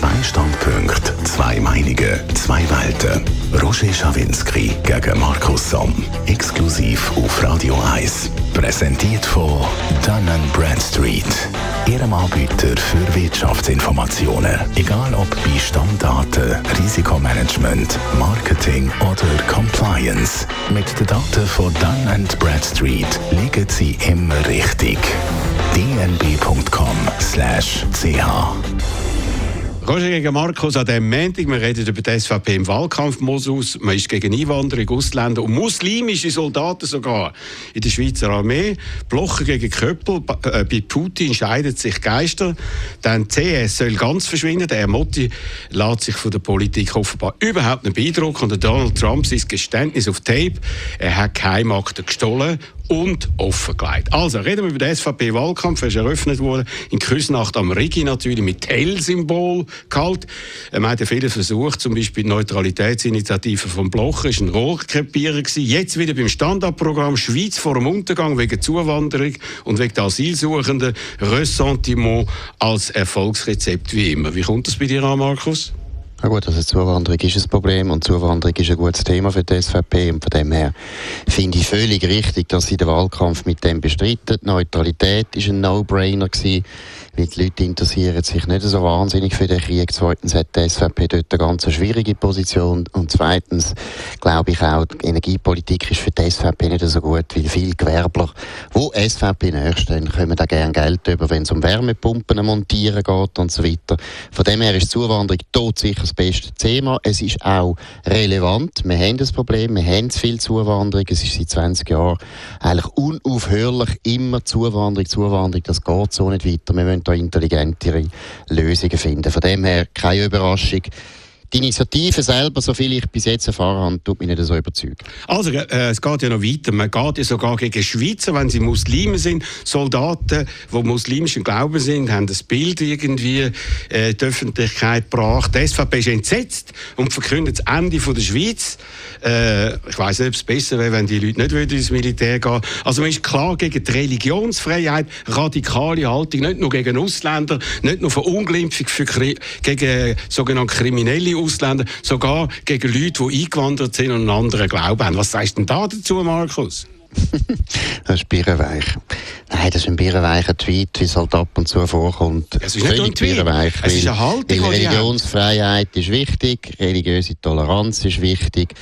Zwei Standpunkte, zwei Meinungen, zwei Welten. Roger Schawinski gegen Markus Somm. Exklusiv auf Radio 1. Präsentiert von Dun Bradstreet. Ihrem Anbieter für Wirtschaftsinformationen. Egal ob bei Stammdaten, Risikomanagement, Marketing oder Compliance. Mit den Daten von Dun Bradstreet liegen Sie immer richtig. dnb.com/ch Roger gegen Markus an diesem Montag. Wir reden über die SVP im Wahlkampfmodus. Man ist gegen Einwanderung, Ausländer und muslimische Soldaten sogar in der Schweizer Armee. Blocher gegen Köppel. Äh, bei Putin scheiden sich Geister. Dann CS soll ganz verschwinden. Der Motti lässt sich von der Politik offenbar überhaupt nicht beeindrucken. Und Donald Trump sein Geständnis auf Tape. Er hat Geheimakten gestohlen und offengelegt. Also, reden wir über den SVP-Wahlkampf. Er ist eröffnet worden in Küsnacht am Rigi natürlich mit Tell-Symbol gehalten. Er hat ja viele versucht, zum Beispiel die Neutralitätsinitiative vom Bloch, ist ein Rohrkrepierer gewesen. Jetzt wieder beim Standardprogramm Schweiz vor dem Untergang wegen Zuwanderung und wegen der Asylsuchenden. Ressentiment als Erfolgsrezept wie immer. Wie kommt das bei dir an, Markus? Ja gut, also Zuwanderung ist ein Problem und Zuwanderung ist ein gutes Thema für die SVP und von dem her finde ich völlig richtig, dass sie den Wahlkampf mit dem bestreiten. Neutralität ist ein No-Brainer gewesen weil die Leute interessieren sich nicht so wahnsinnig für den Krieg. Zweitens hat die SVP dort eine ganz schwierige Position und zweitens glaube ich auch, die Energiepolitik ist für die SVP nicht so gut, weil viele Gewerbler, wo SVP nachstehen, kommen da gerne Geld über, wenn es um Wärmepumpen montieren geht und so weiter. Von dem her ist Zuwanderung tot sicher das beste Thema. Es ist auch relevant. Wir haben das Problem, wir haben zu viel Zuwanderung. Es ist seit 20 Jahren eigentlich unaufhörlich immer Zuwanderung, Zuwanderung. Das geht so nicht weiter. Wir müssen intelligentere Lösungen finden. Von dem her keine Überraschung. Die Initiative selber, so viel ich bis jetzt erfahren habe, tut mich nicht so überzeugen. Also, äh, es geht ja noch weiter. Man geht ja sogar gegen Schweizer, wenn sie Muslime sind. Soldaten, die muslimischen Glauben sind, haben das Bild irgendwie äh, die Öffentlichkeit gebracht. Die SVP ist entsetzt und verkündet das Ende von der Schweiz. Äh, ich weiß nicht, ob es besser wäre, wenn die Leute nicht ins Militär gehen Also man ist klar gegen die Religionsfreiheit, radikale Haltung, nicht nur gegen Ausländer, nicht nur Verunglimpfung für, gegen sogenannte kriminelle Ausländer, sogar gegen Leute, die eingewandert sind und einen anderen Glauben haben. Was sagst du denn da dazu, Markus? das ist birrenweich. Nein, das ist ein birrenweicher Tweet, wie es halt ab und zu vorkommt. Es ist nicht ein Tweet. Es ist eine Haltung, Religionsfreiheit ist wichtig, religiöse Toleranz ist wichtig.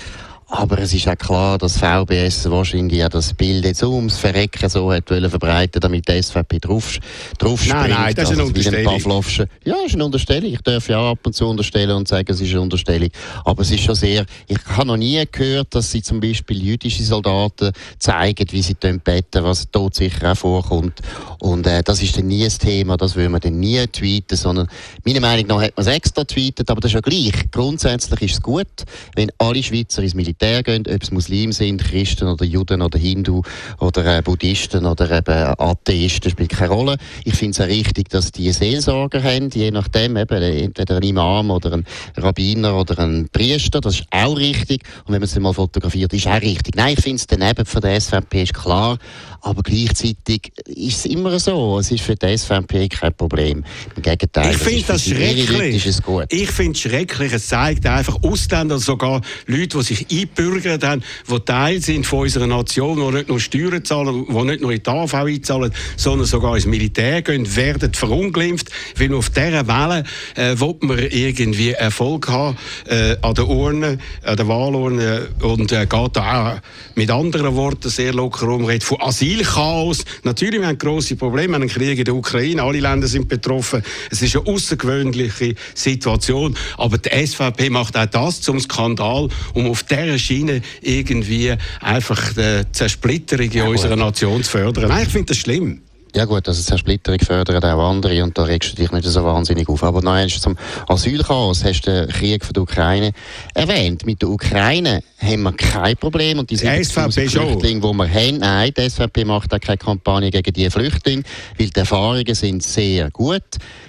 Aber es ist auch klar, dass VBS wahrscheinlich ja das Bild jetzt ums Verrecken so hat wollen verbreiten, damit die SVP drauf, drauf Nein, nein, das ist eine Unterstellung. Ja, ist eine Unterstellung. Ich darf ja ab und zu unterstellen und sagen, es ist eine Unterstellung. Aber es ist schon sehr, ich habe noch nie gehört, dass sie zum Beispiel jüdische Soldaten zeigen, wie sie beten, was dort sicher auch vorkommt. Und äh, das ist dann nie ein Thema, das will man dann nie tweeten, sondern meiner Meinung nach hat man es extra tweetet, aber das ist ja gleich. Grundsätzlich ist es gut, wenn alle Schweizer ins Militär Militär gehen, ob es Muslimen sind, Christen oder Juden oder Hindu oder äh, Buddhisten oder eben Atheisten, spielt keine Rolle. Ich finde es auch richtig, dass die Seelsorger haben, je nachdem, eben, entweder ein Imam oder ein Rabbiner oder ein Priester, das ist auch richtig. Und wenn man es mal fotografiert, ist auch richtig. Nein, ich finde es daneben von der SVP ist klar, aber gleichzeitig ist es immer so, es ist für die SVP kein Problem. Im Gegenteil, ich finde das, das schrecklich. Ich finde es schrecklich, es zeigt einfach Ausländer, sogar Leute, die sich einbürgert haben, die Teil sind von unserer Nation, die nicht nur Steuern zahlen, die nicht nur in die AV einzahlen, sondern sogar ins Militär gehen, werden verunglimpft, weil auf dieser Welle äh, will man irgendwie Erfolg haben äh, an der Urne, an der Wahlurne und äh, geht da auch mit anderen Worten sehr locker umreden von Asylchaos. Natürlich, wir haben grosse Probleme, wir haben einen Krieg in der Ukraine, alle Länder sind betroffen. Es ist eine außergewöhnliche Situation, aber die SVP macht auch das zum Skandal, um auf dieser Schiene irgendwie einfach die Zersplitterung in ja, unserer Nation zu fördern. Nein, ich finde das schlimm. Ja gut, also Zersplitterung fördert auch andere und da regst du dich nicht so wahnsinnig auf. Aber nein, zum Asylchaos hast du den Krieg von der Ukraine erwähnt. Mit der Ukraine haben wir kein Problem und die 70'000 Flüchtlinge, die wir haben, nein, die SVP macht auch keine Kampagne gegen diese Flüchtlinge, weil die Erfahrungen sind sehr gut.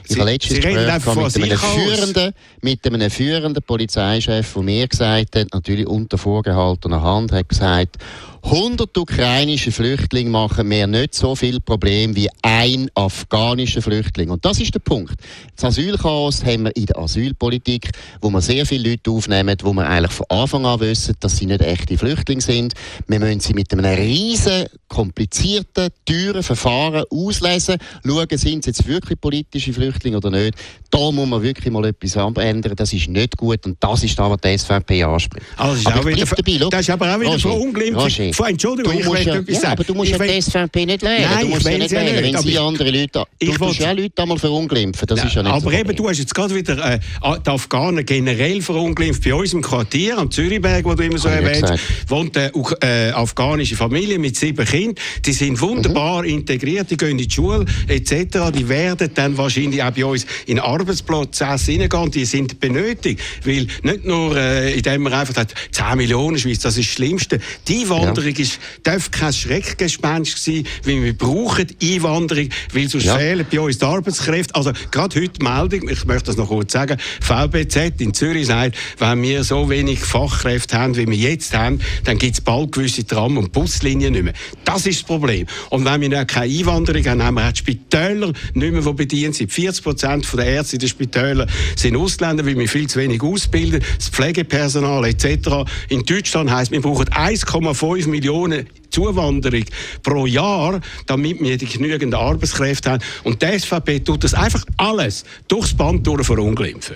Ich habe letztens Gespräch mit einem, führenden, mit einem führenden Polizeichef, der mir gesagt hat, natürlich unter vorgehaltener Hand, hat gesagt, 100 ukrainische Flüchtlinge machen mir nicht so viel Problem wie ein afghanischer Flüchtling. Und das ist der Punkt. Das Asylchaos haben wir in der Asylpolitik, wo wir sehr viele Leute aufnehmen, wo wir eigentlich von Anfang an wissen, dass sie nicht echte Flüchtlinge sind. Wir müssen sie mit einem riesen, komplizierten, teuren Verfahren auslesen, schauen, sind sie jetzt wirklich politische Flüchtlinge oder nicht. Da muss man wirklich mal etwas ändern. Das ist nicht gut und das ist da, was die SVP anspricht. Also aber, aber, dabei, das ist aber auch wieder verunglimpft Entschuldigung, ich möchte ja, etwas ja, sagen. aber du musst ich ja die SVP nicht wählen. Nein, du musst sie nicht wählen, nicht, wenn sie andere Leute... Du musst ja Leute einmal verunglimpfen, das ist ja nicht Aber eben, du hast jetzt gerade wieder äh, die Afghanen generell verunglimpft. Bei uns im Quartier, am Zürichberg, wo du immer so erwähnst, wohnt eine äh, afghanische Familie mit sieben Kindern. Die sind wunderbar mhm. integriert, die gehen in die Schule etc. Die werden dann wahrscheinlich auch bei uns in Arbeitsplätze hineingehen. Die sind benötigt, weil nicht nur, äh, indem man einfach sagt, 10 Millionen Schweiz, das ist das Schlimmste. Die Einwanderung Einwanderung ist, darf kein Schreckgespenst sein, weil wir brauchen Einwanderung, weil sonst ja. fehlen bei uns die Arbeitskräfte. Also gerade heute Meldung, ich möchte das noch kurz sagen, VBZ in Zürich sagt, wenn wir so wenig Fachkräfte haben, wie wir jetzt haben, dann gibt es bald gewisse Tram- und Buslinien nicht mehr. Das ist das Problem. Und wenn wir keine Einwanderung haben, haben wir auch die Spitäler nicht mehr, die bedient sind. 40 Prozent der Ärzte in den Spitälern sind Ausländer, weil wir viel zu wenig ausbilden, das Pflegepersonal etc. In Deutschland heisst, wir brauchen 1,5 Millionen Zuwanderung pro Jahr, damit wir die genügend Arbeitskräfte haben. Und die SVP tut das einfach alles durchs Band durch verunglimpfen.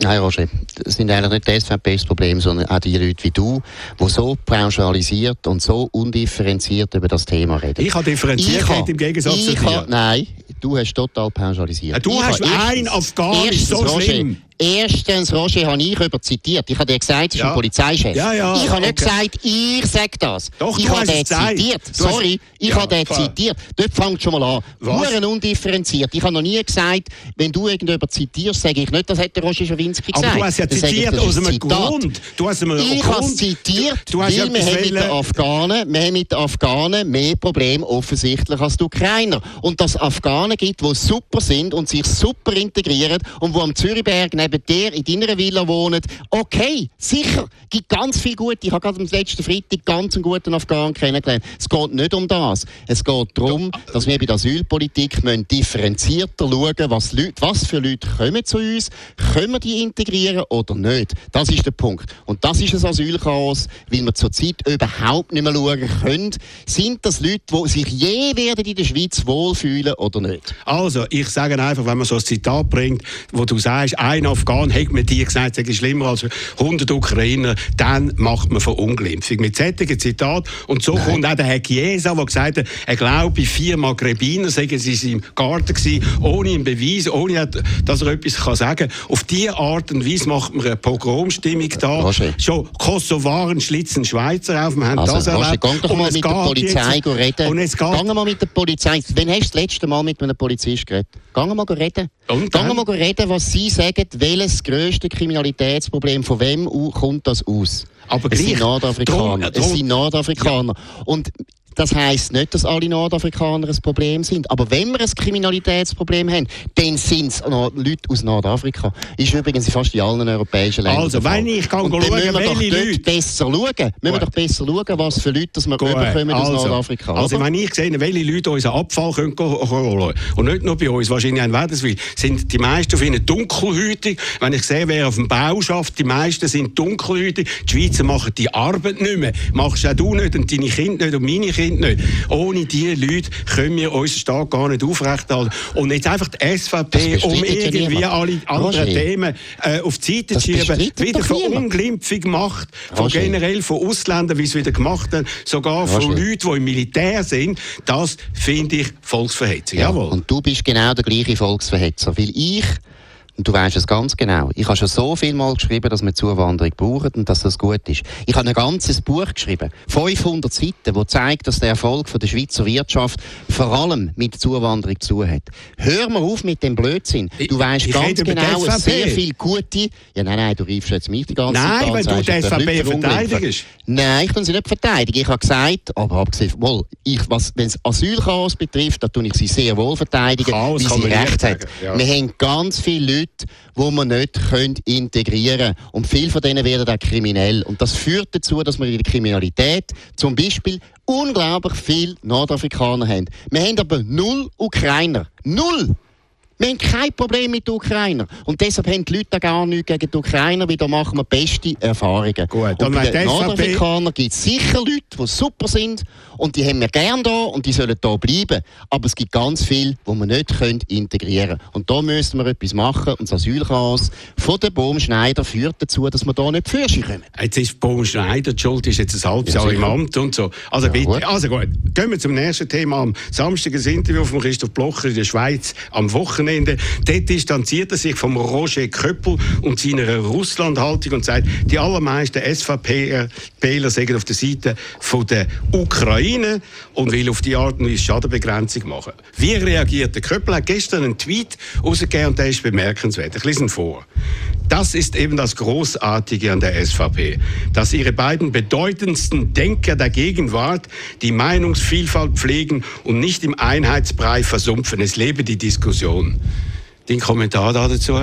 Nein, Roger, das sind eigentlich nicht die SVPs Problem, sondern auch die Leute wie du, die so pauschalisiert und so undifferenziert über das Thema reden. Ich habe differenziert ich im Gegensatz zu dir. Nein, du hast total pauschalisiert. Du ich hast einen Afghanisch, so schlimm. Erstens, Roger, habe ich über zitiert. Ich habe dir gesagt, es ist ja. ein Polizeichef. Ja, ja, ich habe nicht gesagt, ich sage das. Doch, ich habe den zitiert. Sorry, ich ja, habe den zitiert. Dort fängt schon mal an. Huren undifferenziert. Ich habe noch nie gesagt, wenn du irgendjemand zitierst, sage ich nicht, das hätte Roger Schawinski gesagt. Aber du hast ja zitiert aus einem Grund. Du hast einem ich habe zitiert, du hast weil wir haben mit den Afghanen, wir haben mit den Afghanen mehr Probleme offensichtlich als die Ukrainer. Und dass es Afghanen gibt, die super sind und sich super integrieren und wo am Zürichberg neben dir in deiner Villa wohnen. Okay, sicher, gibt ganz viel gut. Ich habe gerade am letzten Freitag ganz einen guten Afghanen kennengelernt. Es geht nicht um das. Es geht darum, dass wir bei der Asylpolitik differenzierter schauen was, Leute, was für Leute kommen zu uns, können wir die integrieren oder nicht. Das ist der Punkt. Und das ist ein Asylchaos, weil wir zurzeit überhaupt nicht mehr schauen können, sind das Leute, die sich je werden in der Schweiz wohlfühlen oder nicht. Also, ich sage einfach, wenn man so ein Zitat bringt, wo du sagst, ein Afghan hat mir dir gesagt, es ist schlimmer als 100 Ukrainer, dann macht man Verunglimpfung. Mit solchen Zitat. Und so Nein. kommt auch der Herr Chiesa, der gesagt hat, er glaube, vier Magrebiner seien sie in seinem Garten gewesen, ohne einen Beweis, ohne dass er etwas kann sagen kann. Auf diese Art und Weise macht man eine Pogromstimmung da. Roger. Schon Kosovaren schlitzen Schweizer auf, wir haben also, das erlebt. Roger, geh doch mal mit der Polizei jetzt, reden. Und es geht. Geh mal mit der Polizei. Wann hast du das letzte Mal mit einem Polizist geredet? Geh mal reden. Und Geh mal reden, was sie sagen, welches grösste Kriminalitätsproblem, von wem kommt das aus? Aber es sind Nordafrikaner. Drum, drum. Es sind Nordafrikaner. Ja. Und das heisst nicht, dass alle Nordafrikaner ein Problem sind. Aber wenn wir ein Kriminalitätsproblem haben, dann sind es Leute aus Nordafrika. Ist übrigens in fast allen europäischen Ländern. Also, wenn ich kann schauen, welche Leute... besser schauen. Müssen wir doch besser schauen, was für Leute dass wir überkommen also, aus Nordafrika. Also, wenn ich sehe, welche Leute unseren Abfall können holen und nicht nur bei uns, wahrscheinlich in Wäderswil, sind die meisten von ihnen dunkelhäutig. Wenn ich sehe, wer auf dem Bau schafft, die meisten sind dunkelhäutig. Die Schweizer machen die Arbeit nicht mehr. Machst auch du nicht und deine Kinder nicht und meine Kinder Kind nicht. Ohne diese Leute können wir unseren Staat gar nicht aufrechterhalten. Und jetzt einfach die SVP, um irgendwie ja alle anderen Themen äh, auf die Seite zu schieben, wieder Verunglimpfung macht, von generell von Ausländern, wie es wieder gemacht haben, sogar Roger. von Leuten, die im Militär sind, das finde ich Volksverhetzung. Ja, Jawohl. Und du bist genau der gleiche Volksverhetzer, weil ich Und du weißt es ganz genau. Ich habe schon so viel Mal geschrieben, dass wir Zuwanderung brauchen und dass das gut ist. Ich habe ein ganzes Buch geschrieben, 500 Seiten, wo zeigt, dass der Erfolg von der Schweizer Wirtschaft vor allem mit Zuwanderung zu hat. Hör mal auf mit dem Blödsinn. Du weißt ganz genau, dass sehr viel gute. Ja, nein, nein, du riefst jetzt mich die ganze Zeit. Nein, wenn du die SVP verteidigst. Nein, ich kann sie nicht verteidigen. Ich habe gesagt, aber abgesehen, wohl, ich, was, wenn es Asylchaos betrifft, da tue ich sie sehr wohl verteidigen, Chaos wie sie recht hat. Ja. Wir haben ganz viele Leute, die man nicht integrieren können. Und viele von denen werden auch kriminell. Und das führt dazu, dass wir in der Kriminalität zum Beispiel unglaublich viele Nordafrikaner haben. Wir haben aber null Ukrainer. Null! Wir haben kein Problem mit den Ukrainern. Und deshalb haben die Leute gar nichts gegen die Ukrainer, weil da machen wir beste Erfahrungen. Gut, und bei den Nordafrikanern gibt es sicher Leute, die super sind und die haben wir gerne da und die sollen da bleiben. Aber es gibt ganz viele, die wir nicht können integrieren können. Und da müssen wir etwas machen. Und das Asylchaos von der Baumschneider führt dazu, dass wir da nicht Fürsche kommen. Jetzt ist Baumschneider die Schuld, ist jetzt ein halbes ja, Jahr im Amt und so. Also ja, bitte, gut. also gut. Gehen wir zum nächsten Thema. Am Samstag ein Interview von Christoph Blocher in der Schweiz am Wochenende. Wochenende. Dort distanziert er sich vom Roger Köppel und seiner Russlandhaltung und sagt, die allermeisten SVP-Wähler sagen auf der Seite von der Ukraine und will auf die Art und Weise Schadenbegrenzung machen. Wie reagiert der Köppel? Er hat gestern einen Tweet rausgegeben und der ist bemerkenswert. Ich lese ihn vor. Das ist eben das Großartige an der SVP, dass ihre beiden bedeutendsten Denker der Gegenwart die Meinungsvielfalt pflegen und nicht im Einheitsbrei versumpfen. Es lebe die Diskussion. Dein Kommentar dazu?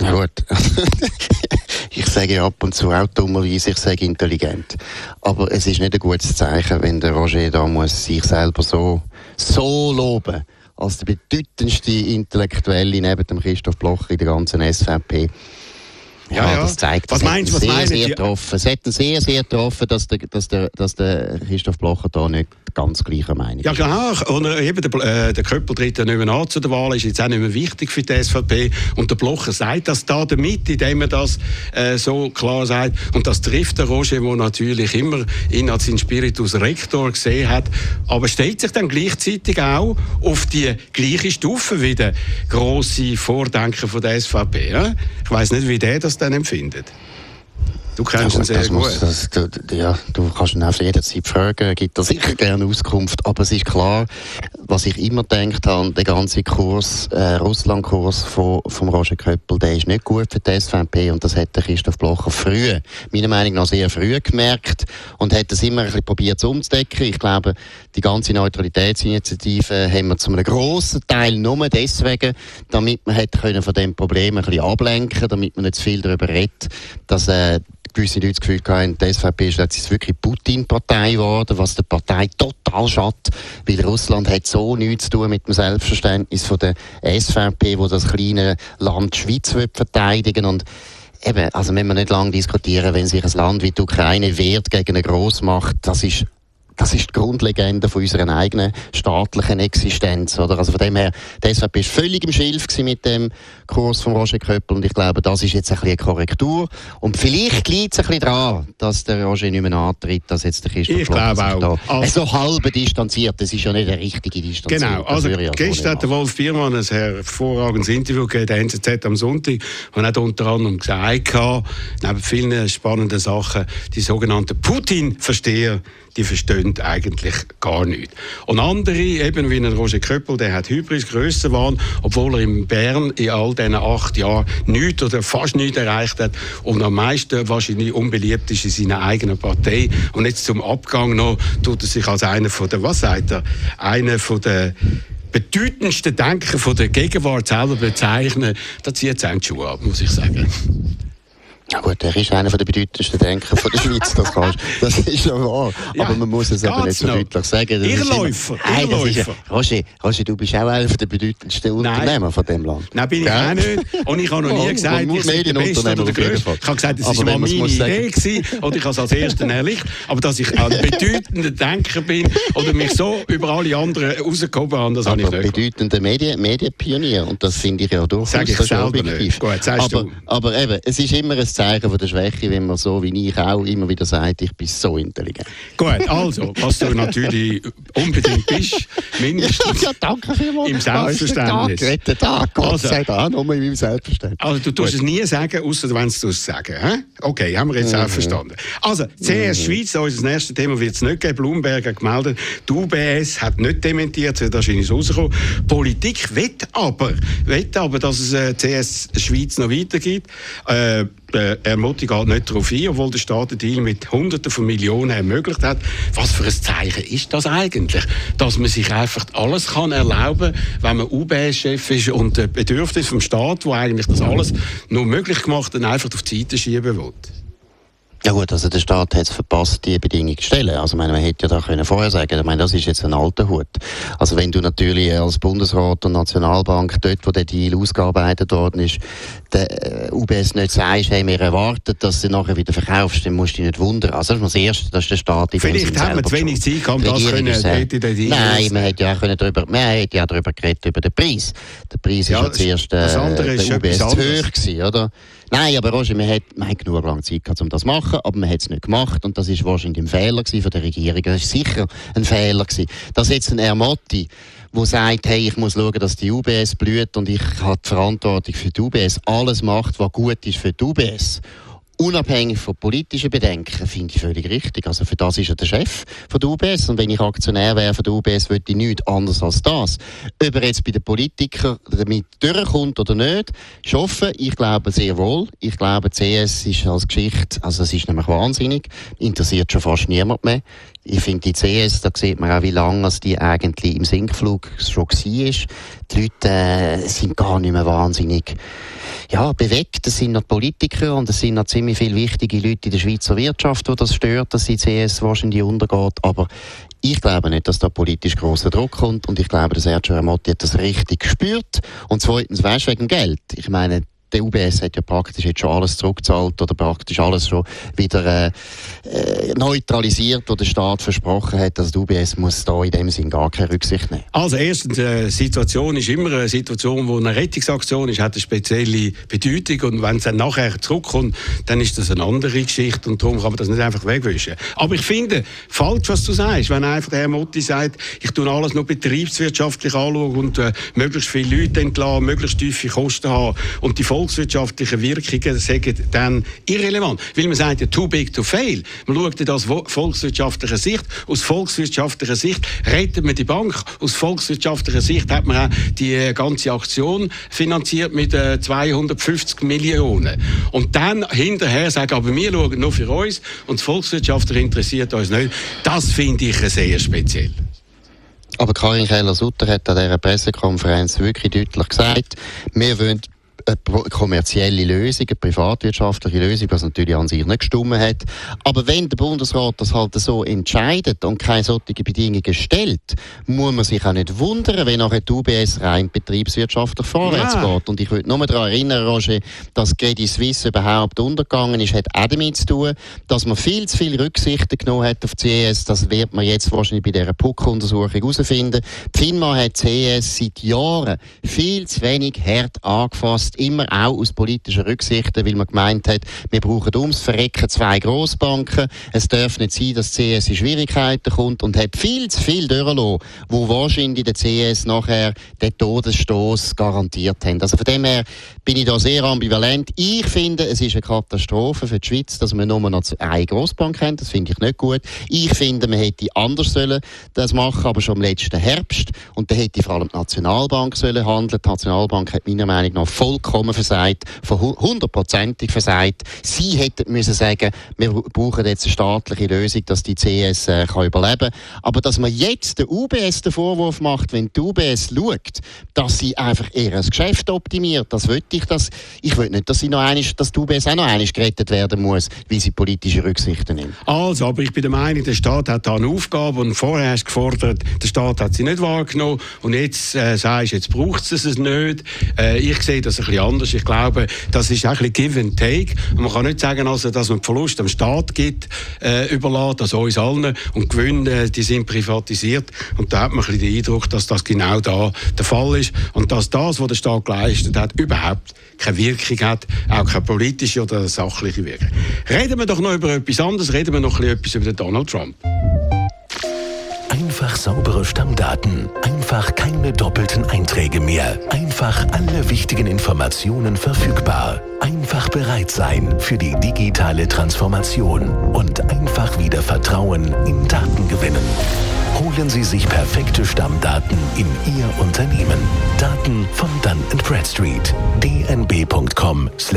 Ja, gut. ich sage ab und zu auch dummerweise, ich sage intelligent. Aber es ist nicht ein gutes Zeichen, wenn der Roger da muss sich selber so, so loben als der bedeutendste Intellektuelle neben dem Christoph Bloch in der ganzen SVP. Ja, ja, das zeigt, was meinst, was sehr, sehr getroffen. Es hat sehr, sehr getroffen, dass der, dass der, dass der Christoph Blocher da nicht ganz gleicher Meinung Ja, klar. Und äh, eben der, äh, der Köppel tritt ja nicht mehr an zu der Wahl, ist jetzt auch nicht mehr wichtig für die SVP. Und der Blocher sagt das da damit, indem er das äh, so klar sagt. Und das trifft der Roger, der natürlich immer ihn als seinen Spiritus Rektor gesehen hat. Aber stellt sich dann gleichzeitig auch auf die gleiche Stufe wie der grosse Vordenker von der SVP. Ja? Ich weiß nicht, wie der das dann empfindet. Du kennst ja, ihn sehr gut. Muss, das, du, ja, du kannst ihn auf jederzeit fragen, er gibt da sicher gerne Auskunft. Aber es ist klar, was ich immer gedacht habe, der ganze Kurs, äh, Russland-Kurs von, vom Roger Köppel, der ist nicht gut für die SVP und das hat der Christoph Blocher früh, meiner Meinung nach sehr früh gemerkt und hat das immer ein bisschen probiert umzudecken. Ich glaube, die ganze Neutralitätsinitiative haben wir zu einem grossen Teil nur deswegen, damit man hätte können von dem Problem ein bisschen ablenken, damit man nicht zu viel darüber redet, dass äh, gewisse Leute das Gefühl hatten, die SVP ist jetzt wirklich Putin-Partei geworden, was der Partei total schadet, weil Russland hat so nichts zu tun mit dem Selbstverständnis von der SVP, wo das kleine Land Schweiz wird verteidigen und Eben, also wenn wir nicht lange diskutieren, wenn sich ein Land wie die Ukraine wehrt gegen eine Großmacht, das ist das ist die Grundlegende von unserer eigenen staatlichen Existenz. Oder? Also von dem her, die SVP war völlig im Schilf mit dem Kurs von Roger Köppel und ich glaube, das ist jetzt ein bisschen eine Korrektur. Und vielleicht liegt es ein bisschen daran, dass der Roger nicht mehr antritt, dass jetzt der Christoph Ich glaube auch. Also, so halb distanziert, das ist ja nicht eine richtige Distanzierung. Genau, also gestern hat der Wolf Biermann ein hervorragendes Interview gegeben, der NZZ am Sonntag, und hat unter anderem gesagt, neben vielen spannenden Sachen, die sogenannten Putin-Versteher, die verstehen eigentlich gar nichts. Und andere, eben wie ein Roger Köppel, der hat Hybris, Grössenwahn, obwohl er in Bern in all diesen acht Jahren nichts oder fast nichts erreicht hat und am meisten wahrscheinlich unbeliebt ist in seiner eigenen Partei. Und jetzt zum Abgang noch tut er sich als einer von der, was sagt er, einer von der bedeutendsten Denker von der Gegenwart selber bezeichnen, da zieht es einen Schuh ab, muss ich sagen. Ja gut, er ist einer der bedeutendsten Denker von der Schweiz, das, kannst, das ist schon wahr. Ja, aber man muss es eben nicht so noch. deutlich sagen. Das Irrläufer, immer, Irrläufer. Roger, Roger, du bist auch einer der bedeutendsten Unternehmer von dem Land. Nein, bin ich auch nicht. Und ich habe noch nie gesagt, ich bin der Beste oder der Größte. Ich habe gesagt, das war meine Idee gewesen, und ich habe es als Erster erlicht. Aber dass ich ein bedeutender Denker bin oder mich so über alle anderen rausgehoben habe, das aber habe ich nicht. bedeutender Medien, Medienpionier und das finde ich ja durchaus Sag ich selber. Gut, aber, aber eben, es ist immer ein Zeichen von der Schwäche, wenn man so wie ich auch immer wieder sagt, ich bin so intelligent. Gut, also, was du natürlich unbedingt bist, mindestens ja, danke vielmals. im Selbstverständnis. Tag, Tag, Tag, Gott Also- sei Dank, nur in meinem Selbstverständnis. Also du tust es nie sagen, außer wenn du es sagen. Okay, haben wir jetzt auch verstanden. Also, CS Schweiz, unser nächstes Thema wird es nicht geben. Bloomberg hat gemeldet, die UBS hat nicht dementiert, es wird wahrscheinlich rauskommen. Politik wett aber, wett aber, dass es äh, CS Schweiz noch weitergeht. Äh, äh, Ermotti geht nicht darauf ein, obwohl der Staat den Deal mit Hunderten von Millionen ermöglicht hat. Was für ein Zeichen ist das eigentlich? Dass man sich einfach alles kann erlauben wenn man UBS-Chef ist und Bedürfnis vom Staat, wo eigentlich das alles nur möglich gemacht und einfach auf die Seite schieben will. Ja gut, also der Staat hat es verpasst, die Bedingungen zu stellen. Also ich meine, man hätte ja da können vorher sagen ich meine, das ist jetzt ein alter Hut. Also wenn du natürlich als Bundesrat und Nationalbank dort, wo der Deal ausgearbeitet worden ist, der äh, UBS nicht sagst, hey, wir erwarten, dass du nachher wieder verkaufst, dann musst du dich nicht wundern. Also das ist das Erste, dass der Staat Vielleicht hat man zu wenig. Zeit gehabt, das können, in den Nein, man hätte ja auch können drüber, man hätte ja darüber geredet, über den Preis. Der Preis Ja, ist ja zuerst äh, der UBS zu hoch gewesen, oder? Nein, aber Roger, man hat, man hat genug lange Zeit gehabt, um das zu machen, aber man hat es nicht gemacht und das ist wahrscheinlich ein Fehler von der Regierung. Das ist sicher ein Fehler gewesen. Dass jetzt ein Ermotti, der sagt, hey, ich muss schauen, dass die UBS blüht und ich habe die Verantwortung für die UBS, alles macht, was gut ist für die UBS. Unabhängig von politischen Bedenken, finde ich völlig richtig. Also für das ist er der Chef von der UBS. Und wenn ich Aktionär wäre von der UBS, würde ich nichts anderes als das. Ob er jetzt bei den Politikern damit durchkommt oder nicht, ist offen. Ich glaube sehr wohl. Ich glaube, CS ist als Geschichte, also es ist nämlich wahnsinnig, interessiert schon fast niemand mehr. Ich finde die CS, da sieht man auch, wie lange die eigentlich im Sinkflug schon war. Die Leute äh, sind gar nicht mehr wahnsinnig ja, bewegt. Es sind noch Politiker und es sind noch ziemlich viele wichtige Leute in der Schweizer Wirtschaft, die das stört, dass die CS wahrscheinlich untergeht. Aber ich glaube nicht, dass da politisch großer Druck kommt und ich glaube, dass Sergio Ramotti hat das richtig gespürt. Und zweitens, weißt wegen Geld. Ich meine, der UBS hat ja praktisch jetzt schon alles zurückgezahlt oder praktisch alles schon wieder äh, äh, neutralisiert, was der Staat versprochen hat. Also die UBS muss da in dem Sinn gar keine Rücksicht nehmen. Also erstens, eine Situation ist immer eine Situation, wo eine Rettungsaktion ist, hat eine spezielle Bedeutung und wenn es dann nachher zurückkommt, dann ist das eine andere Geschichte und darum kann man das nicht einfach wegwischen. Aber ich finde, falsch, was du sagst, wenn einfach der Herr Motti sagt, ich tue alles nur betriebswirtschaftlich anschauen und äh, möglichst viele Leute entlassen, möglichst tiefe Kosten haben und die volkswirtschaftlichen Wirkungen sagen dann irrelevant. Weil man sagt too big to fail. Man schaut das aus volkswirtschaftlicher Sicht. Aus volkswirtschaftlicher Sicht rettet man die Bank. Aus volkswirtschaftlicher Sicht hat man auch die äh, ganze Aktion finanziert mit äh, 250 Millionen. Und dann hinterher sagen, aber wir schauen nur für uns und das Volkswirtschaftliche interessiert uns nicht. Das finde ich sehr speziell. Aber Karin Keller-Sutter hat an dieser Pressekonferenz wirklich deutlich gesagt, wir wollen eine pro- kommerzielle Lösung, eine privatwirtschaftliche Lösung, was natürlich an sich nicht gestimmt hat. Aber wenn der Bundesrat das halt so entscheidet und keine solchen Bedingungen stellt, muss man sich auch nicht wundern, wenn nachher die UBS rein betriebswirtschaftlich vorwärts Ja. geht. Und ich würde nur daran erinnern, Roger, dass Credit Suisse überhaupt untergegangen ist, hat auch damit zu tun, dass man viel zu viele Rücksichten genommen hat auf die CS. Das wird man jetzt wahrscheinlich bei dieser PUC-Untersuchung herausfinden. Die FINMA hat CS seit Jahren viel zu wenig hart angefasst, immer auch aus politischen Rücksichten, weil man gemeint hat, wir brauchen ums Verrecken zwei Grossbanken. Es darf nicht sein, dass die CS in Schwierigkeiten kommt und hat viel zu viel durchgelassen, wo wahrscheinlich der CS nachher den Todesstoß garantiert haben. Also von dem her bin ich da sehr ambivalent. Ich finde, es ist eine Katastrophe für die Schweiz, dass wir nur noch eine Grossbank haben. Das finde ich nicht gut. Ich finde, man hätte anders sollen das machen, aber schon im letzten Herbst. Und da hätte vor allem die Nationalbank sollen handeln. Die Nationalbank hat meiner Meinung nach vollkommen versagt, hundertprozentig versagt. Sie hätten müssen sagen, wir brauchen jetzt eine staatliche Lösung, dass die CS äh, kann überleben. Aber dass man jetzt der UBS den Vorwurf macht, wenn die UBS schaut, dass sie einfach ein Geschäft optimiert, das will ich, dass ich will nicht, dass sie noch einmal, dass die UBS auch noch einmal gerettet werden muss, weil sie politische Rücksichten nimmt. Also, aber ich bin der Meinung, der Staat hat da eine Aufgabe und vorher hast gefordert, der Staat hat sie nicht wahrgenommen und jetzt äh, sagst jetzt braucht es es nicht. Äh, ich sehe das ein bisschen anders. Ich glaube, das ist ein bisschen Give and Take. Und man kann nicht sagen, also, dass man Verlust am Staat gibt, äh, überlässt, also uns allen. Und Gewinne, die sind privatisiert. Und da hat man ein bisschen den Eindruck, dass das genau da der Fall ist. Und dass das, was der Staat geleistet hat, überhaupt keine Wirkung hat, auch keine politische oder sachliche Wirkung. Reden wir doch noch über etwas anderes, reden wir noch etwas über Donald Trump. Saubere Stammdaten, einfach keine doppelten Einträge mehr, einfach alle wichtigen Informationen verfügbar, einfach bereit sein für die digitale Transformation und einfach wieder Vertrauen in Daten gewinnen. Holen Sie sich perfekte Stammdaten in Ihr Unternehmen. Daten von Dun Bradstreet. dnb.com/ch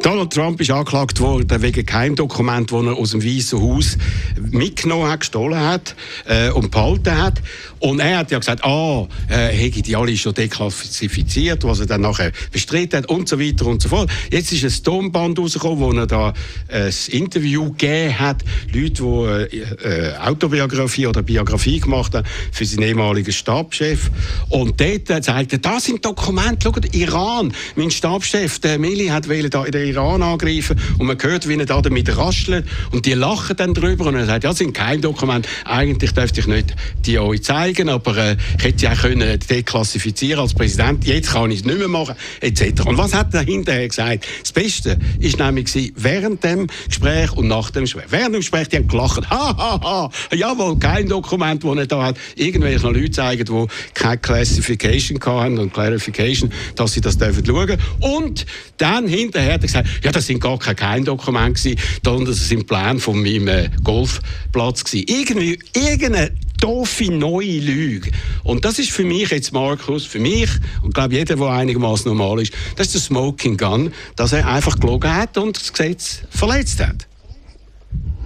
Donald Trump ist angeklagt worden wegen Geheimdokument, das er aus dem Weißen Haus mitgenommen hat, gestohlen hat äh, und behalten hat. Und er hat ja gesagt, ah, äh, hätte die alle schon deklassifiziert, was er dann nachher bestritten hat und so weiter und so fort. Jetzt ist ein Tonband rausgekommen, wo er da äh, ein Interview gegeben hat, Leute, die äh, äh, Autobiografie oder Biografie gemacht haben für seinen ehemaligen Stabschef. Und dort äh, sagt er, das sind Dokumente, schaut, Iran, mein Stabschef, der Mili hat da in den Iran angreifen und man hört, wie er da damit raschelt und die lachen dann drüber und er sagt, ja, das sind kein Dokument, eigentlich dürfte ich nicht die euch zeigen aber äh, ich hätte ja auch können deklassifizieren als Präsident. Jetzt kann ich es nicht mehr machen, etc. Und was hat er hinterher gesagt? Das Beste ist nämlich während dem Gespräch und nach dem Gespräch. Während dem Gespräch, die haben gelacht. Ha, ha, ha. Jawohl, kein Dokument, das er da hat. Irgendwelche Leute zeigen, die keine Classification haben und Clarification, dass sie das dürfen schauen. Und dann hinterher hat er gesagt, ja, das sind gar keine Dokumente sondern das sind Pläne von meinem äh, Golfplatz. Irgendwie, irgendeine doofe neue Lüge. Und das ist für mich jetzt, Markus, für mich, und glaube jeder, der einigermaßen normal ist, das ist der Smoking Gun, dass er einfach gelogen hat und das Gesetz verletzt hat.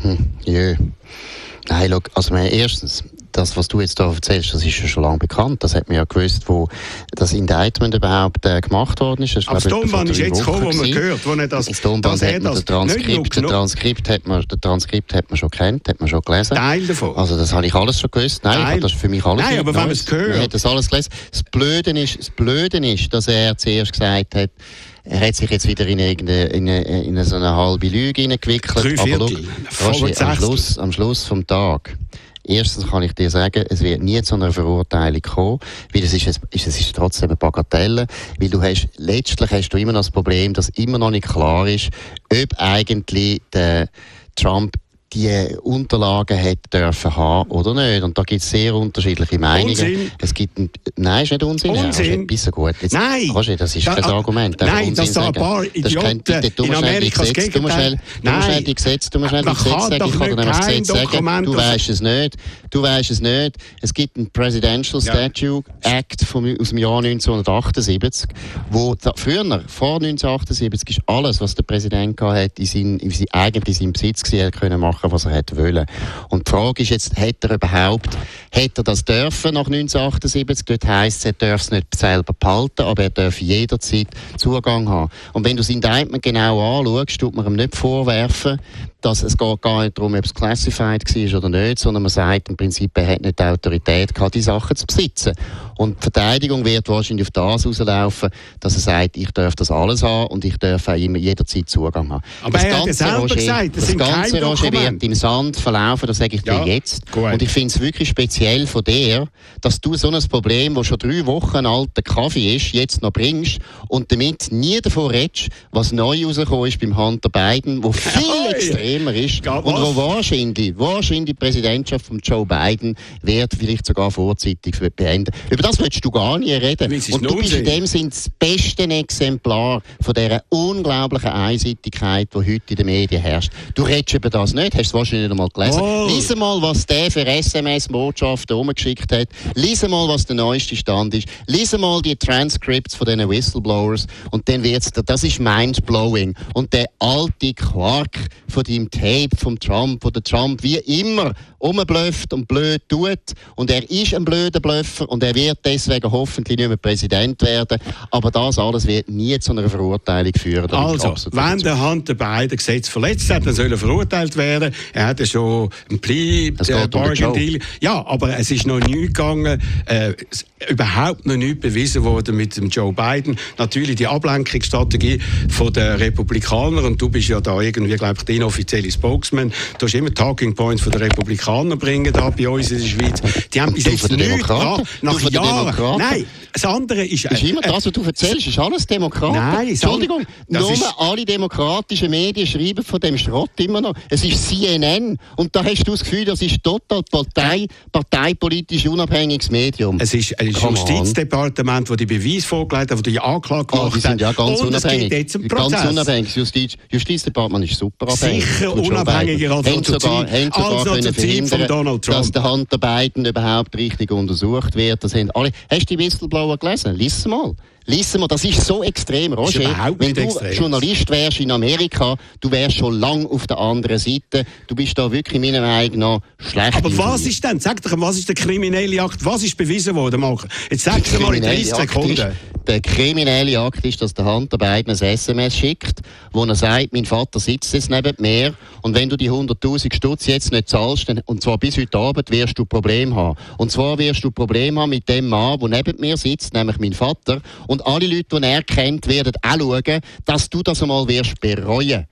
Hm, ja. Nein, look, also erstens, das, was du jetzt da erzählst, das ist ja schon lange bekannt. Das hat man ja gewusst, wo das Indictment überhaupt äh, gemacht worden ist. Das Aber das Tonband ist jetzt gekommen, wo man gehört, wo er das... Das Tonband hat man, das Transkript, der Transkript hat man, der Transkript hat man schon kennt, hat man schon gelesen. Teil davon. Also das habe ich alles schon gewusst. Nein, Teil. das ist für mich alles Nein, aber wenn man es gehört... Man hat das alles gelesen. Das Blöde ist, das Blöde ist, dass er zuerst gesagt hat, er hat sich jetzt wieder in, eine, in, eine, in eine so eine halbe Lüge hineingewickelt. Aber look, am Schluss, am Schluss vom Tag Erstens kann ich dir sagen, es wird nie zu einer Verurteilung kommen, weil es ist, es ist trotzdem eine Bagatelle, weil du hast, letztlich hast du immer noch das Problem, dass immer noch nicht klar ist, ob eigentlich der Trump die Unterlagen hätte dürfen haben oder nicht. Und da gibt es sehr unterschiedliche Meinungen. Unsinn. Es gibt ein, nein, ist nicht Unsinn. Unsinn. Ja, gut. Jetzt, nein. Roger, das ist da, kein Argument. Nein, das da ein paar Idioten das kein, in Amerika das Gegenteil. Du musst schnell, nein. die Gesetze, du musst schnell die Gesetze sagen. Ich kann dir nämlich Gesetz sagen. Du weißt es nicht. Du weißt es nicht. Es gibt einen Presidential ja. Statute Act vom, aus dem Jahr 1978, wo da, früher, vor 1978, ist alles, was der Präsident hatte, in, sein, in sein, eigentlich in seinem Besitz gewesen, können machen machen, was er hätte wollen. Und die Frage ist jetzt, hätte er überhaupt, hätte er das dürfen nach 1978? Dort heisst es, er darf es nicht selber behalten, aber er darf jederzeit Zugang haben. Und wenn du das Indictment genau anschaust, tut man ihm nicht vorwerfen, dass es geht gar nicht darum, ob es classified war oder nicht, sondern man sagt im Prinzip, er hat nicht die Autorität gehabt, die Sachen zu besitzen. Und die Verteidigung wird wahrscheinlich auf das rauslaufen, dass er sagt, ich darf das alles haben und ich darf auch immer jederzeit Zugang haben. Aber das er hat selber Roger, gesagt, das, das ganze Roger wird im Sand verlaufen, das sage ich dir ja, jetzt. Gut. Und ich finde es wirklich speziell von dir, dass du so ein Problem, das schon drei Wochen alter Kaffee ist, jetzt noch bringst und damit nie davon redest, was neu rausgekommen ist beim Hunter Biden, wo viel extrem ist ja, und wo wahrscheinlich, wahrscheinlich die Präsidentschaft von Joe Biden wird vielleicht sogar vorzeitig beenden. Über das willst du gar nicht reden. Und du bist in dem Sinne das beste Exemplar von dieser unglaublichen Einseitigkeit, die heute in den Medien herrscht. Du redest über das nicht, hast es wahrscheinlich nicht einmal gelesen. Oh. Lies mal, was der für SMS-Botschaften umgeschickt hat. Lies mal, was der neueste Stand ist. Lies mal die Transcripts von diesen Whistleblowers und dann wird's, das ist mindblowing. Und der alte Quark von deinem im Tape vom Trump, wo der Trump wie immer rumblöfft und blöd tut. Und er ist ein blöder Blöffer und er wird deswegen hoffentlich nicht mehr Präsident werden. Aber das alles wird nie zu einer Verurteilung führen. Also, wenn der Hunter beide Gesetze verletzt hat, dann soll er verurteilt werden. Er hat ja schon ein Plea, äh, Bargain Deal. Ja, aber es ist noch nie gegangen, äh, überhaupt noch nicht bewiesen worden mit dem Joe Biden. Natürlich die Ablenkungsstrategie von der Republikaner und du bist ja da irgendwie, glaube ich, der inoffizielle Spokesman. Du hast immer Talking Points von der Republikaner bringen da bei uns in der Schweiz. Die haben bis jetzt nichts dran. Nach Jahren. Nein, das andere ist... Äh, ist immer das, was du erzählst, ist alles Demokraten. Nein, Entschuldigung, nur alle demokratischen Medien schreiben von dem Schrott immer noch. Es ist CNN und da hast du das Gefühl, das ist total Partei, parteipolitisch unabhängiges Medium. Es ist ein Justizdepartement, das die Beweise vorgelegt hat, das die Anklage gemacht. Oh, die sind ja ganz und unabhängig. Jetzt ganz unabhängig. Justiz, Justizdepartement ist super abhängig. Sicher unabhängiger als, als sogar, sogar können verhindern, dass der Hunter Biden überhaupt richtig untersucht wird. Das haben alle. Hast du die Whistleblower gelesen? Lies mal. Lies mal, das ist so extrem, Roger. Wenn du extrem. Journalist wärst in Amerika, du wärst schon lange auf der anderen Seite. Du bist da wirklich in meiner Meinung nach schlecht. Aber was ist denn? Sag doch, was ist der kriminelle Akt? Was ist bewiesen worden, Marco? Jetzt sag es mal in 30 Sekunden. der kriminelle Akt ist, dass der Hunter Biden ein SMS schickt, wo er sagt, mein Vater sitzt jetzt neben mir und wenn du die 100.000 Stutz jetzt nicht zahlst, dann, und zwar bis heute Abend, wirst du Probleme haben. Und zwar wirst du Probleme haben mit dem Mann, der neben mir sitzt, nämlich mein Vater. Und alle Leute, die er kennt, werden auch schauen, dass du das einmal wirst bereuen.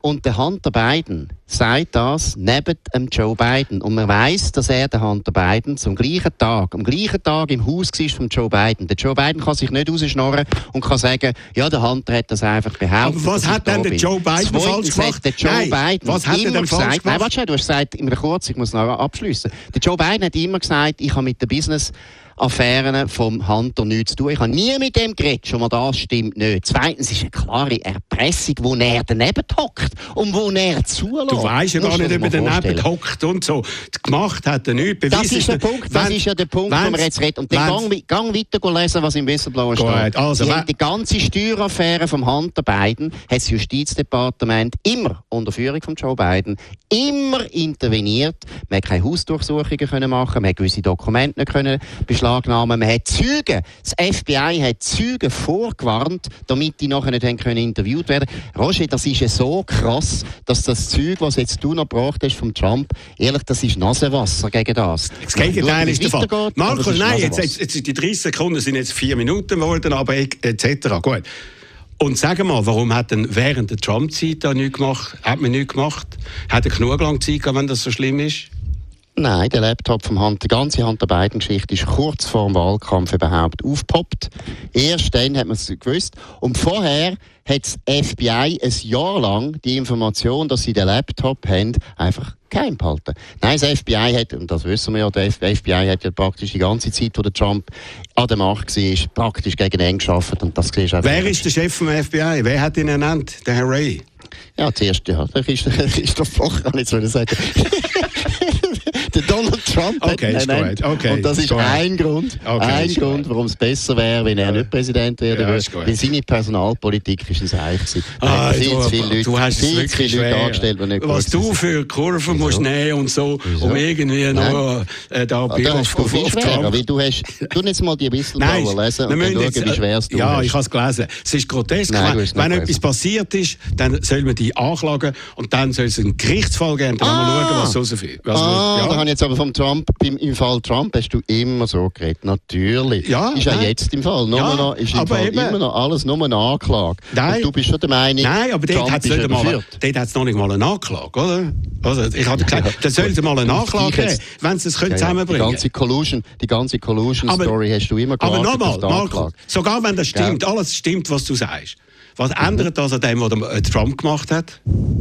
Und der Hunter Biden sagt das neben dem Joe Biden. Und man weiß, dass er, der Hunter Biden, zum gleichen Tag, am gleichen Tag im Haus war von Joe Biden. Der Joe Biden kann sich nicht rausschnorren und kann sagen, ja, der Hunter hat das einfach behauptet. Aber was hat denn der Joe Biden Zweitens falsch gemacht? Der Joe Nein, Biden was hat er denn falsch gesagt, gemacht? Nein, warte, du hast gesagt, in kurz, ich muss noch abschließen. Der Joe Biden hat immer gesagt, ich habe mit der Business Affären vom Hunter nichts zu tun. Ich habe nie mit dem geredet, schon mal das stimmt nicht. Zweitens ist eine klare Erpressung, wo er daneben hockt und wo er zulässt. Du weißt ja gar nicht, ob er daneben hockt und so. Gemacht hat er nichts. das ist, der Punkt, das ist ja der Punkt, wo wir jetzt reden. Und dann gang, gang weiter lesen, was im Whistleblower steht. Also, die, die ganze Steueraffäre vom Hunter Biden hat das Justizdepartement immer unter Führung von Joe Biden immer interveniert. Man hat keine Hausdurchsuchungen können machen, man hat gewisse Dokumente nicht können beschlagnahmen. Man hat Züge, das FBI hat Züge vorgewarnt, damit die nachher nicht können interviewt werden. Roger, das ist ja so krass, dass das Zeug, was jetzt du noch gebracht hast vom Trump, ehrlich, das ist Nasenwasser gegen das. Das Gegenteil ist der Fall. Geht, Markus, nein, jetzt, jetzt, jetzt, die 30 Sekunden sind jetzt vier Minuten geworden, aber etc. Gut. Und sag mal, warum hat denn während der Trump-Zeit da nichts gemacht? Hat man nichts gemacht? Hat er genug lange Zeit gehabt, wenn das so schlimm ist? Nein, der Laptop vom Hand, die ganze Hand der beiden Geschichte ist kurz vor dem Wahlkampf überhaupt aufgepoppt. Erst dann hat man es gewusst. Und vorher hat das FBI ein Jahr lang die Information, dass sie den Laptop haben, einfach geheim behalten. Nein, das FBI hat, und das wissen wir ja, der FBI hat ja praktisch die ganze Zeit, wo der Trump an der Macht war, praktisch gegen ihn geschafft. Und das Wer ist der Chef vom FBI? Wer hat ihn ernannt? Der Herr Ray? Ja, zuerst, ja, der Christoph Bloch, kann ich so sagen. der Donald Trump okay, hat nein, okay, Und das ist ein Grund, okay, ein Grund, warum es besser wäre, wenn er nicht Präsident werden ja, würde. Weil seine Personalpolitik ist ein Eich gewesen. Ah, viel du, zu viele Leute, du hast viel zu viele Leute angestellt, die nicht Was du für Kurven musst nehmen und so, Wieso? um irgendwie noch äh, da bei ah, auf, auf, auf schwerer, weil du hast, du jetzt mal die Whistleblower lesen und dann schauen, jetzt, wie schwer es du Ja, hast. ich habe es gelesen. Es ist grotesk. Nein, wenn, etwas passiert ist, dann soll man die anklagen und dann soll es einen Gerichtsfall geben, dann ah, wir schauen, was rausfindet. Ah, ja habe jetzt aber vom Trump, im, im Fall Trump hast du immer so geredet. Natürlich. Ja, ist ja jetzt im Fall. Nur ja, noch, ist im Fall eben, immer noch alles nur eine Anklage. Nein. Und du bist schon der Meinung, Nein, aber dort hat es noch nicht mal eine Anklage, oder? Also, ich hatte gesagt, ja, da sollte mal eine Nachlage geben, wenn sie es können ja, zusammenbringen können. Die ganze Collusion, die ganze Collusion Story hast du immer gewartet Aber nochmal, Marco, sogar wenn das stimmt, alles stimmt, was du sagst, was ändert das an dem, was äh, Trump gemacht hat?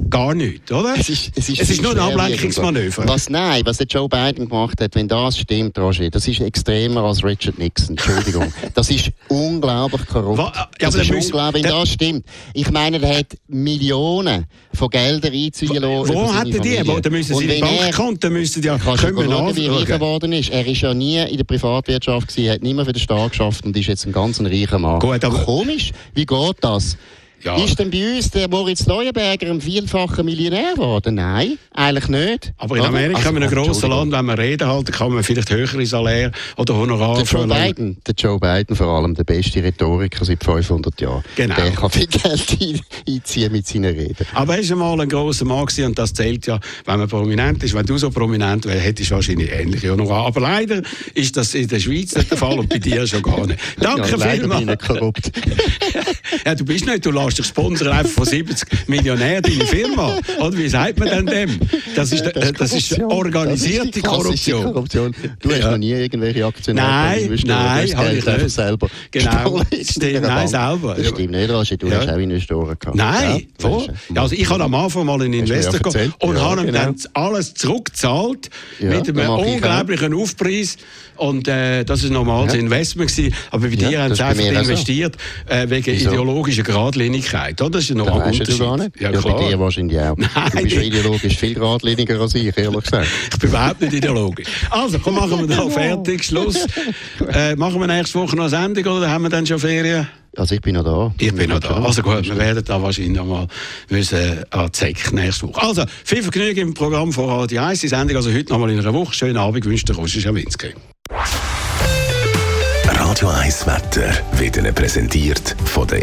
Gar nichts, oder? Es ist, es ist, es ist nur ein Ablenkungsmanöver. Was, nein, was der Joe Biden gemacht hat, wenn das stimmt, Roger, das ist extremer als Richard Nixon. Entschuldigung. das ist unglaublich korrupt. Was, ja, das ist unglaublich, wenn das stimmt. Ich meine, er hat Millionen von Geldern einziehen lassen. Wo hat er die? Wo, da müssen sie in die Bankkonten müssen ja können wir schauen, wie reich geworden ist. Er ist ja nie in der Privatwirtschaft gewesen, hat nicht mehr für den Staat geschafft und ist jetzt ein ganz reicher Mann. Gut, aber Komisch, wie geht das? Ja. Ist denn bei uns der Moritz Leuenberger ein vielfacher Millionär geworden? Nein, eigentlich nicht. Aber in? Amerika, Also, in einem grossen. Land, wenn man Reden halten kann man vielleicht höhere Salär oder Honorar Der Joe. Biden, der Joe Biden vor allem, der beste Rhetoriker seit 500 Jahren. Genau. Der kann viel Geld ein- einziehen mit seinen Reden. Aber er ist einmal ein grosser Mann gewesen und das zählt ja, wenn man prominent ist. Wenn du so prominent wärst, hättest du wahrscheinlich ähnliche Honorar. Aber leider ist das in der Schweiz nicht der Fall und bei dir schon gar nicht. Danke ja, vielmals. korrupt. Ja, du bist nicht, du lässt dich sponsern einfach von 70 Millionären deine Firma. Oder wie sagt man denn dem? Das ist, das ist Korruption. organisierte Das ist Korruption. Korruption. Du hast Ja. noch nie irgendwelche Aktionen Nein, nein, hast habe ich einfach nicht. selber Genau, stimmt, nein, selber. Das stimmt nicht, Roger, du Ja. hast auch Investoren gehabt. Nein, Ja, voll. also ich habe am Anfang mal einen Investor gehabt und Ja, habe ihm genau. dann alles zurückgezahlt mit einem das unglaublichen Aufpreis. Und äh, das war ein normales. Investment. Gewesen. Aber bei dir haben das sie ist einfach investiert äh, wegen Wieso? ideologischer Geradlinigkeit. Oder? Das ist noch ein Unterschied. du gar nicht. Ja, bei klar. dir wahrscheinlich auch. Nein, du bist ideologisch viel geradliniger als ich, ehrlich gesagt. Ich bin überhaupt nicht ideologisch. Also, komm, machen wir da fertig. Schluss. Äh, machen wir nächste Woche noch eine Sendung oder haben wir dann schon Ferien? Also ich bin noch da. Ich bin noch da. Also gut, wir werden da wahrscheinlich noch mal müssen an die Zeck nächste Woche. Also, viel Vergnügen im Programm von Radio 1. Die Sendung also heute noch mal in einer Woche. Schönen Abend, wünscht der Roger Schawinski. Radio 1 Wetter wird Ihnen präsentiert von der.